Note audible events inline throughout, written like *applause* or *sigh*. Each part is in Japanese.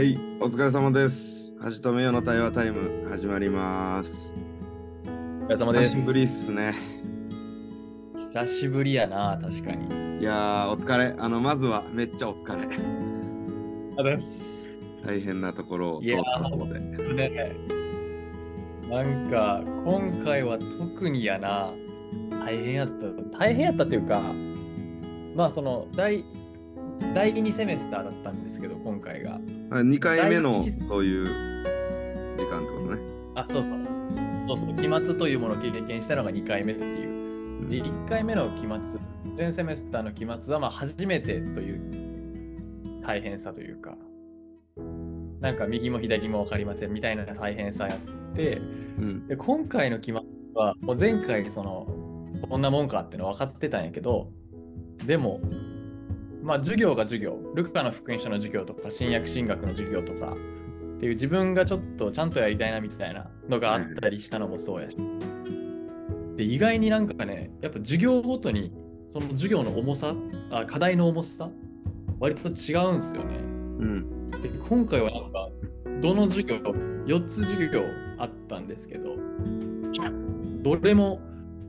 はい、お疲れ様です。はじとめよの対話タイム始まります。お疲れ様です。久しぶりっすね。久しぶりやな、確かに。いやー、お疲れ。あの、まずはめっちゃお疲れ。あです。大変なところを通ったそうで。ね、なんか、今回は特にやな、大変やった。大変やったというか、まあ、その、第、第2セメスターだったんですけど、今回が。2回目のそういう時間ってことね。あ、そうそう。そうそう、期末というものを経験したのが2回目っていう。で、1回目の期末、全セメスターの期末は、まあ、初めてという大変さというか、なんか右も左も分かりませんみたいな大変さやって、うん。で今回の期末は、もう前回、その、こんなもんかっていうの分かってたんやけど、でも、まあ、授業が授業、ルカの福音書の授業とか、新約神学の授業とか、っていう自分がちょっとちゃんとやりたいなみたいなのがあったりしたのもそうやし。で、意外になんかね、やっぱ授業ごとに、その授業の重さ、あ課題の重さ、割と違うんですよね。うん。で今回はなんか、どの授業、4つ授業あったんですけど、どれも、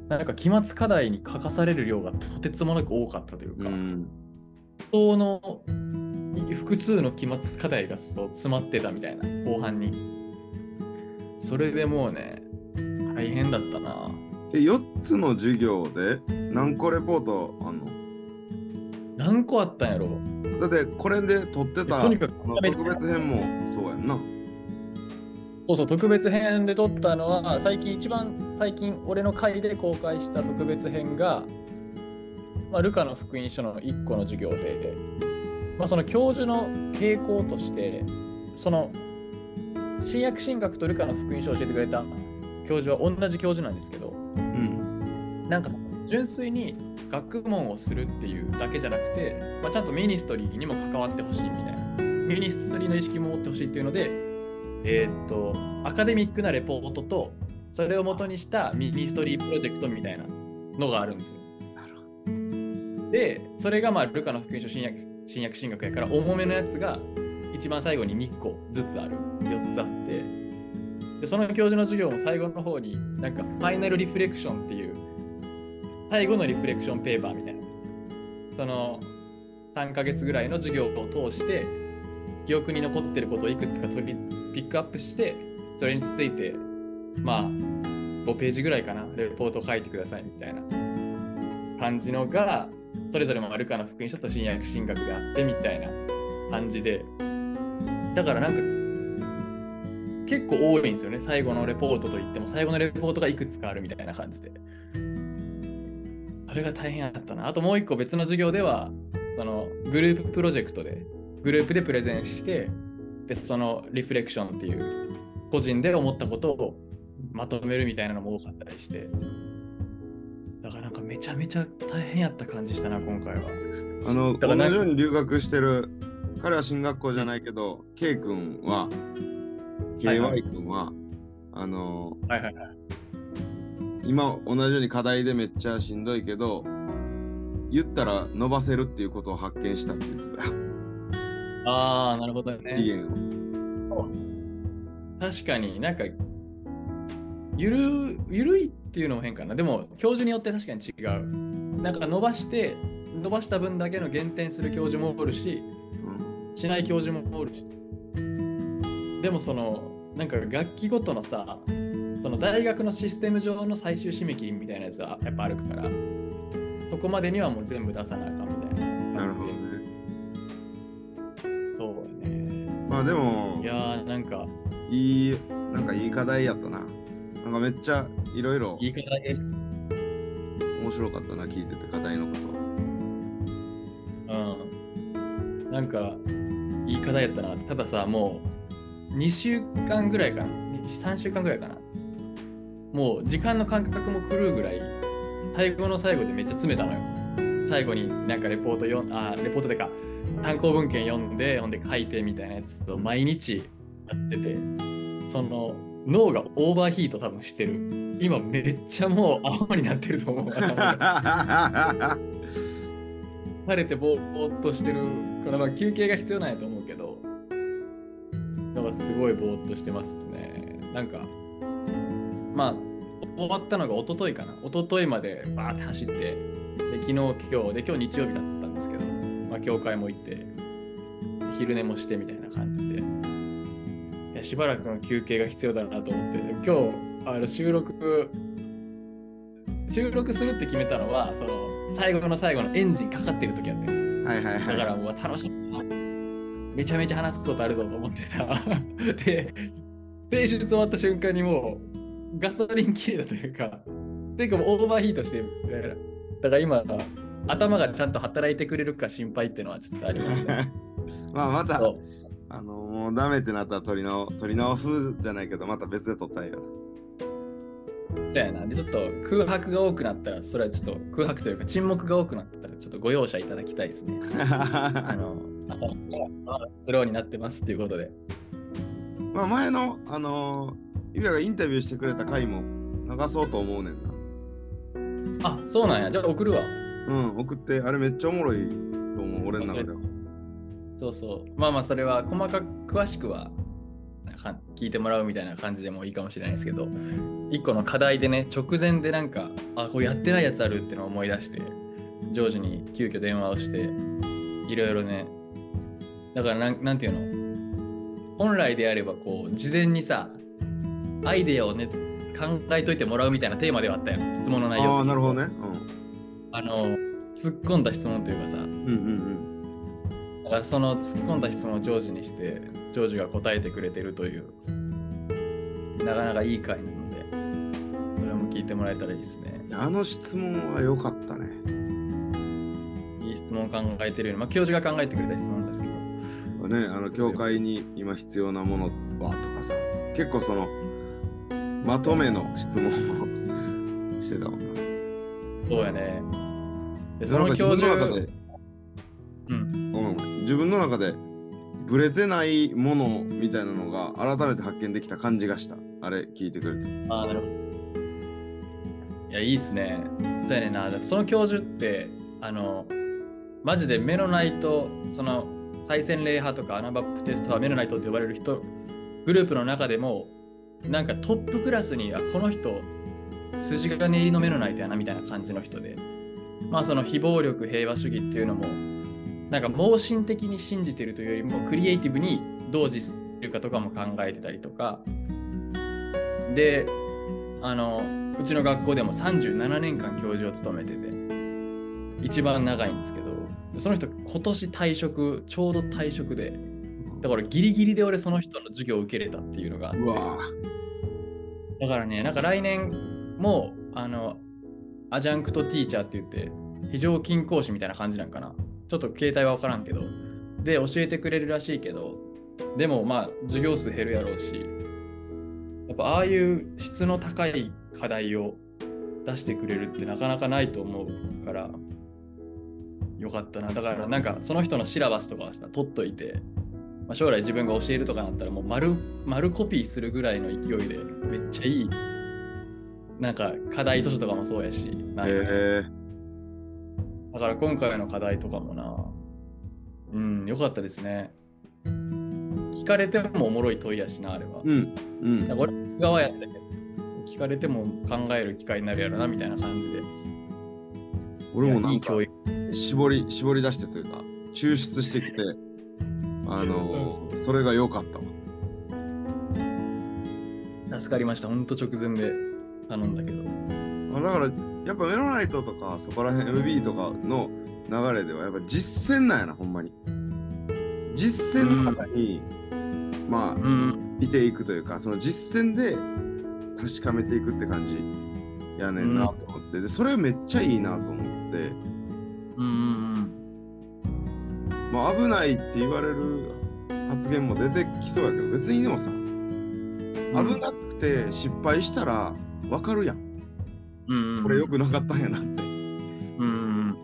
なんか期末課題に書かされる量がとてつもなく多かったというか、うん。その複数の期末課題がそう詰まってたみたいな、後半に。それでもうね、大変だったな。で、4つの授業で何個レポートあんの？何個あったんやろ？だってこれで撮ってた特別編もそうやんな。そうそう、特別編で撮ったのは、最近一番最近俺の回で公開した特別編が、まあ、ルカの福音書の1個の授業で、まあ、その教授の傾向として、その新約神学とルカの福音書を教えてくれた教授は同じ教授なんですけど、うん。なんか純粋に学問をするっていうだけじゃなくて、まあ、ちゃんと ministry にも関わってほしいみたいな。 ministry の意識も持ってほしいっていうので、えーっと、アカデミックなレポートと、それを元にした ministry project みたいなのがあるんですよ。で、それがまあ、ルカの福音書新約新約神学やから、重めのやつが一番最後に2個ずつある、4つあって、でその教授の授業も最後の方に、なんか final reflection っていう、最後のリフレクションペーパーみたいな、その3ヶ月ぐらいの授業を通して、記憶に残ってることをいくつか取りピックアップして、それについて、まあ、5ページぐらいかな、レポートを書いてくださいみたいな感じのが、それぞれもルカの福音書と新約神学であってみたいな感じで、だからなんか、結構多いんですよね、最後のレポートといっても、最後のレポートがいくつかあるみたいな感じで。それが大変だったな。あともう一個別の授業では、そのグループプロジェクトで、グループでプレゼンして、で、そのリフレクションっていう、個人で思ったことをまとめるみたいなのも多かったりして、からなんかめちゃめちゃ大変やった感じしたな、今回は。あの、同じように留学してる、彼は進学校じゃないけど、K 君は、KY 君は、あの、はいはいはい。今同じように課題でめっちゃしんどいけど、言ったら伸ばせるっていうことを発見したって言ってたよ。ああ、なるほど期ね。限を。確かになんか、ゆる、ゆるいっていうのも変かな。でも、教授によって確かに違う。なんか伸ばして、伸ばした分だけの減点する教授もおるし、うんしない教授もおる。でもその、なんか楽器ごとのさ、その大学のシステム上の最終締め切りみたいなやつはやっぱあるから、そこまでにはもう全部出さなあかんみたいな。なるほどね。そうやね。まあでもい、やーなんか、いい、なんかいい課題やったな。なんかめっちゃいろいろ言い方で、面白かったな、聞いてて課題のこと。うん。なんか、いい課題やったな。たださ、もう、2週間ぐらいかな。3週間ぐらいかな。もう、時間の感覚も狂うぐらい、最後の最後でめっちゃ詰めたのよ。最後になんかレポート読ん、あ、レポートでか、参考文献読んで、ほんで書いてみたいなやつを毎日やってて、その、脳がオーバーヒート多分してる。今めっちゃもう青になってると思う。*laughs* 晴れてぼーっとしてるから、まあ、休憩が必要なんやと思うけど、なんかすごいぼーっとしてますね。なんか、まあ、終わったのが一昨日かな。一昨日までバーって走って、で昨日、今日、で、今日日曜日だったんですけど、まあ、教会も行って、昼寝もしてみたいな感じで、いやしばらくの休憩が必要だなと思って、今日、あの収録、収録するって決めたのは、その最後の最後のエンジンかかってる時やってんはいはいはい。だからもう楽しみ。めちゃめちゃ話すことあるぞと思ってた。*laughs* で、提出終わった瞬間にもうガソリン切れたというか、ていうかオーバーヒートしてる。だから今、頭がちゃんと働いてくれるか心配っていうのはちょっとありますね。*laughs* まあまた、あのもうダメってなったら取り直取り直すじゃないけど、また別で取ったんや。そうやな。で、ちょっと空白が多くなったら、それはちょっと空白というか沈黙が多くなったら、ちょっとご容赦いただきたいですね。*laughs* あの、スローになってますっていうことで。まあ前の、あのー、ゆうやがインタビューしてくれた回も流そうと思うねんな。あ、そうなんや。じゃあ送るわ。うん、送って、あれめっちゃおもろいと思う、俺の中では。そうそう。まあまあ、それは細かく詳しくはは聞いてもらうみたいな感じでもいいかもしれないですけど、一個の課題でね、直前でなんか、あ、これやってないやつあるってのを思い出して、ジョージに急遽電話をして、いろいろね、だからなんなんていうの、本来であればこう、事前にさ、アイデアをね、考えといてもらうみたいなテーマではあったよ、質問の内容ああ、なるほどね。あの、突っ込んだ質問というかさ、うん。うんうんその突っ込んだ質問をジョージにして、ジョージが答えてくれてるという、なかなかいい回なので、それも聞いてもらえたらいいですねうん。。あの質問は良かったね。いい質問考えてるように、まあ、教授が考えてくれた質問ですけど、ね、あの教会に今必要なものはとかさ、結構その、まとめの質問をしてたもんな。そうやね。でその教授分の中で、、うん自分の中で、ブレてないものみたいなのが改めて発見できた感じがした。あれ聞いてくれて。ああ、なるほど。いや、いいっすね。そうやねんな。その教授って、あの、マジでメロナイト、その、再洗礼派とかアナバプテスト派メロナイトって呼ばれる人、グループの中でも、なんかトップクラスに、あ、この人、筋が練りのメロナイトやなみたいな感じの人で、まあその非暴力平和主義っていうのも、なんか盲信的に信じてるというよりも、クリエイティブにどう実するかとかも考えてたりとか、で、あの、うちの学校でも37年間教授を務めてて、一番長いんですけど、その人今年退職、ちょうど退職で、だからギリギリで俺その人の授業を受けれたっていうのがだからね、なんか来年も、あの、アジャンクトティーチャーって言って、非常勤講師みたいな感じなんかな。ちょっと携帯は分からんけど、で、教えてくれるらしいけど、でもまあ、授業数減るやろうし、やっぱああいう質の高い課題を出してくれるってなかなかないと思うから、よかったな。だからなんかその人のシラバスとかはさ、取っといて、まあ、将来自分が教えるとかなったらもう丸丸コピーするぐらいの勢いでめっちゃいいなんか課題図書とかもそうやしなんかえだから今回の課題とかもな。うんよかったですね。聞かれてもおもろい問いやしなあれは、うんうん。だから俺側やったけど聞かれても考える機会になるやろなみたいな感じで。俺もないんかい教育。絞り絞り出してというか抽出してきて *laughs* あのーそれが良かったわ。助かりました。ほんと直前で頼んだけど。あだからやっぱメロナイトとかそこら辺 MB とかの流れではやっぱ実践なんやなほんまに。実践の中に、まあうん。見ていくというかその実践で確かめていくって感じやねんなと思って、でそれめっちゃいいなと思って。うんうんまあ危ないって言われる発言も出てきそうやけど別にでもさ危なくて失敗したら分かるやんこれ良くなかったんやなって。うん。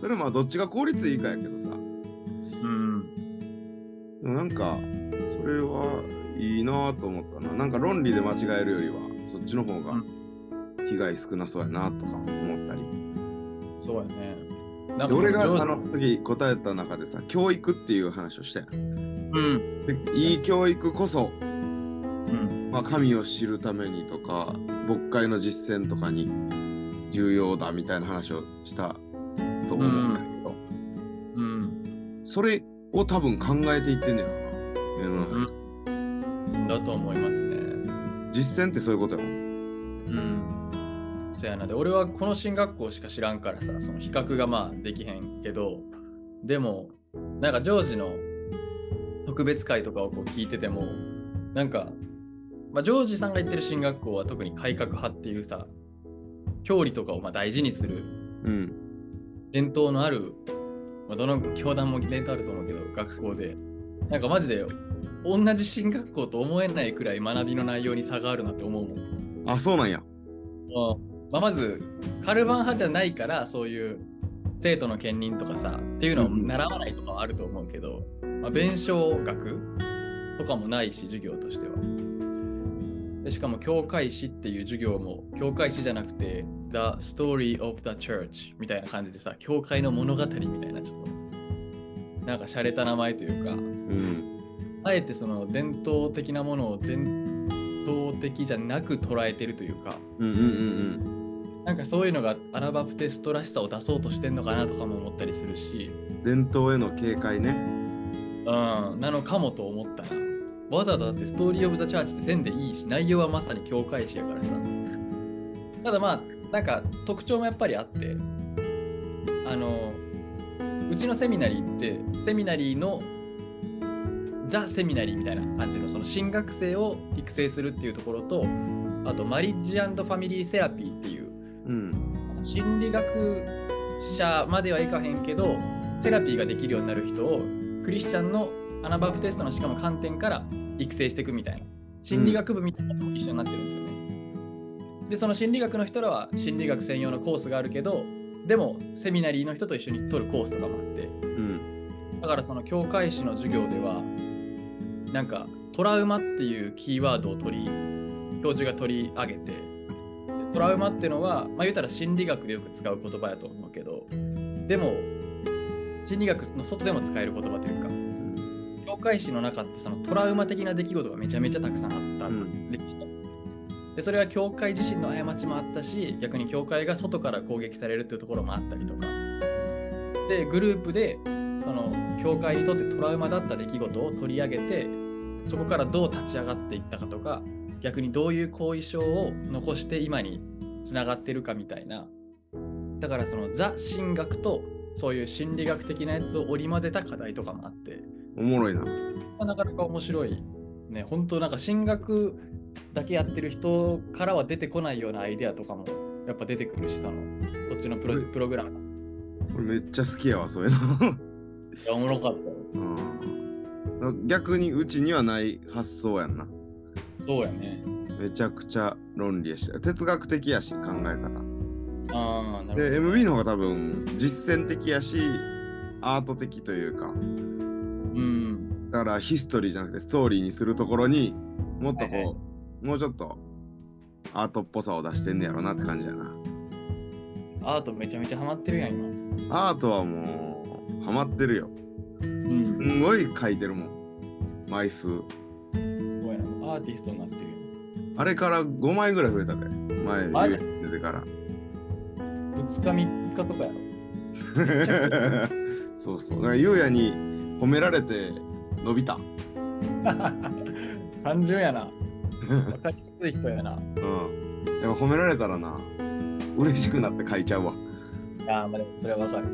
それはまあどっちが効率いいかやけどさうん。でもなん。かそれはいいなと思ったななん。か論理で間違えるよりはそっちの方が被害少なそうやなとか思ったりそうやね俺があの時答えた中でさ教育っていう話をしたやん。うん。いい教育こそ、うん。まあ、神を知るためにとか牧会の実践とかに重要だみたいな話をしたと思うんだけど、うん。それを多分考えていってんねやろな世の中、うん。だと思いますね。実践ってそういうことやもんうん。そやな。で、俺はこの進学校しか知らんからさ、その比較がまあできへんけど、でも、なんかジョージの特別会とかをこう聞いてても、なんか、まあ、ジョージさんが言ってる進学校は特に改革派っていうさ、教理とかをまあ大事にするうん。伝統のある、まあ、どの教団も伝統あると思うけど、学校で、なんかマジで同じ進学校と思えないくらい学びの内容に差があるなって思うもん。あそうなんや。まあ、まずカルバン派じゃないからそういう生徒の兼任とかさっていうのを習わないとかはあると思うけど、まあ、弁償学とかもないし授業としてはでしかも教会史っていう授業も教会史じゃなくて The Story of the Church みたいな感じでさ教会の物語みたいなちょっとなんか洒落た名前というかうん。あえてその伝統的なものを伝統的じゃなく捉えてるというかうんうんうんなんかそういうのがアナバプテストらしさを出そうとしてんのかなとかも思ったりするし、うん伝統への警戒ね。うん、なのかもと思ったな。わざわざだって Story of the Church って線でいいし、内容はまさに教会史やからさ。ただまあ、なんか特徴もやっぱりあって、あの、うちの seminary って、 seminary の the seminary みたいな感じの、その神学生を育成するっていうところと、あと、 marriage family therapy っていう、うん心理学者まではいかへんけどセラピーができるようになる人をクリスチャンのアナバプテストのしかも観点から育成していくみたいな。心理学部みたいなのも一緒になってるんですよね。でその心理学の人らは心理学専用のコースがあるけどでもセミナリーの人と一緒に取るコースとかもあって。うん。だからその教会史の授業ではなんかトラウマっていうキーワードを取り教授が取り上げてでトラウマっていうのはまあ言うたら心理学でよく使う言葉やと思うけどでも心理学の外でも使える言葉というか教会史の中ってそのトラウマ的な出来事がめちゃめちゃたくさんあったうん。歴史だでそれは教会自身の過ちもあったし逆に教会が外から攻撃されるっていうところもあったりとか。でグループでその教会にとってトラウマだった出来事を取り上げてそこからどう立ち上がっていったかとか逆にどういう後遺症を残して今につながってるかみたいなだからそのザ神学とそういう心理学的なやつを織り交ぜた課題とかもあって、おもろいな。まあなかなか面白いですね。本当なんか神学だけやってる人からは出てこないようなアイデアとかもやっぱ出てくるしそのこっちのプロうんプログラム。めっちゃ好きやわそういうの。いやおもろかったよ。うん逆にうちにはない発想やんな。そうやね。めちゃくちゃ論理やし哲学的やし考え方ああなるで MB の方が多分実践的やしアート的というか。ほどうん。だからヒストリーじゃなくてストーリーにするところにもっとこう、はいはもうちょっとアートっぽさを出してんねやろなって感じやな。アートめちゃめちゃハマってるやん今。アートはもうハマってるよ。うん。すすんごい書いてるもん。枚数。ごいな。アーティストになってるよあれから5枚ぐらい増えたで。前マジ？唯一出てから2日3日とかやろ。*laughs* そうそう。だからゆうやに褒められて伸びた。*laughs* 単純やな。わかりやすい人やな。うん。やっぱ褒められたらな。嬉しくなって書いちゃうわ。ああまあでもそれはわかる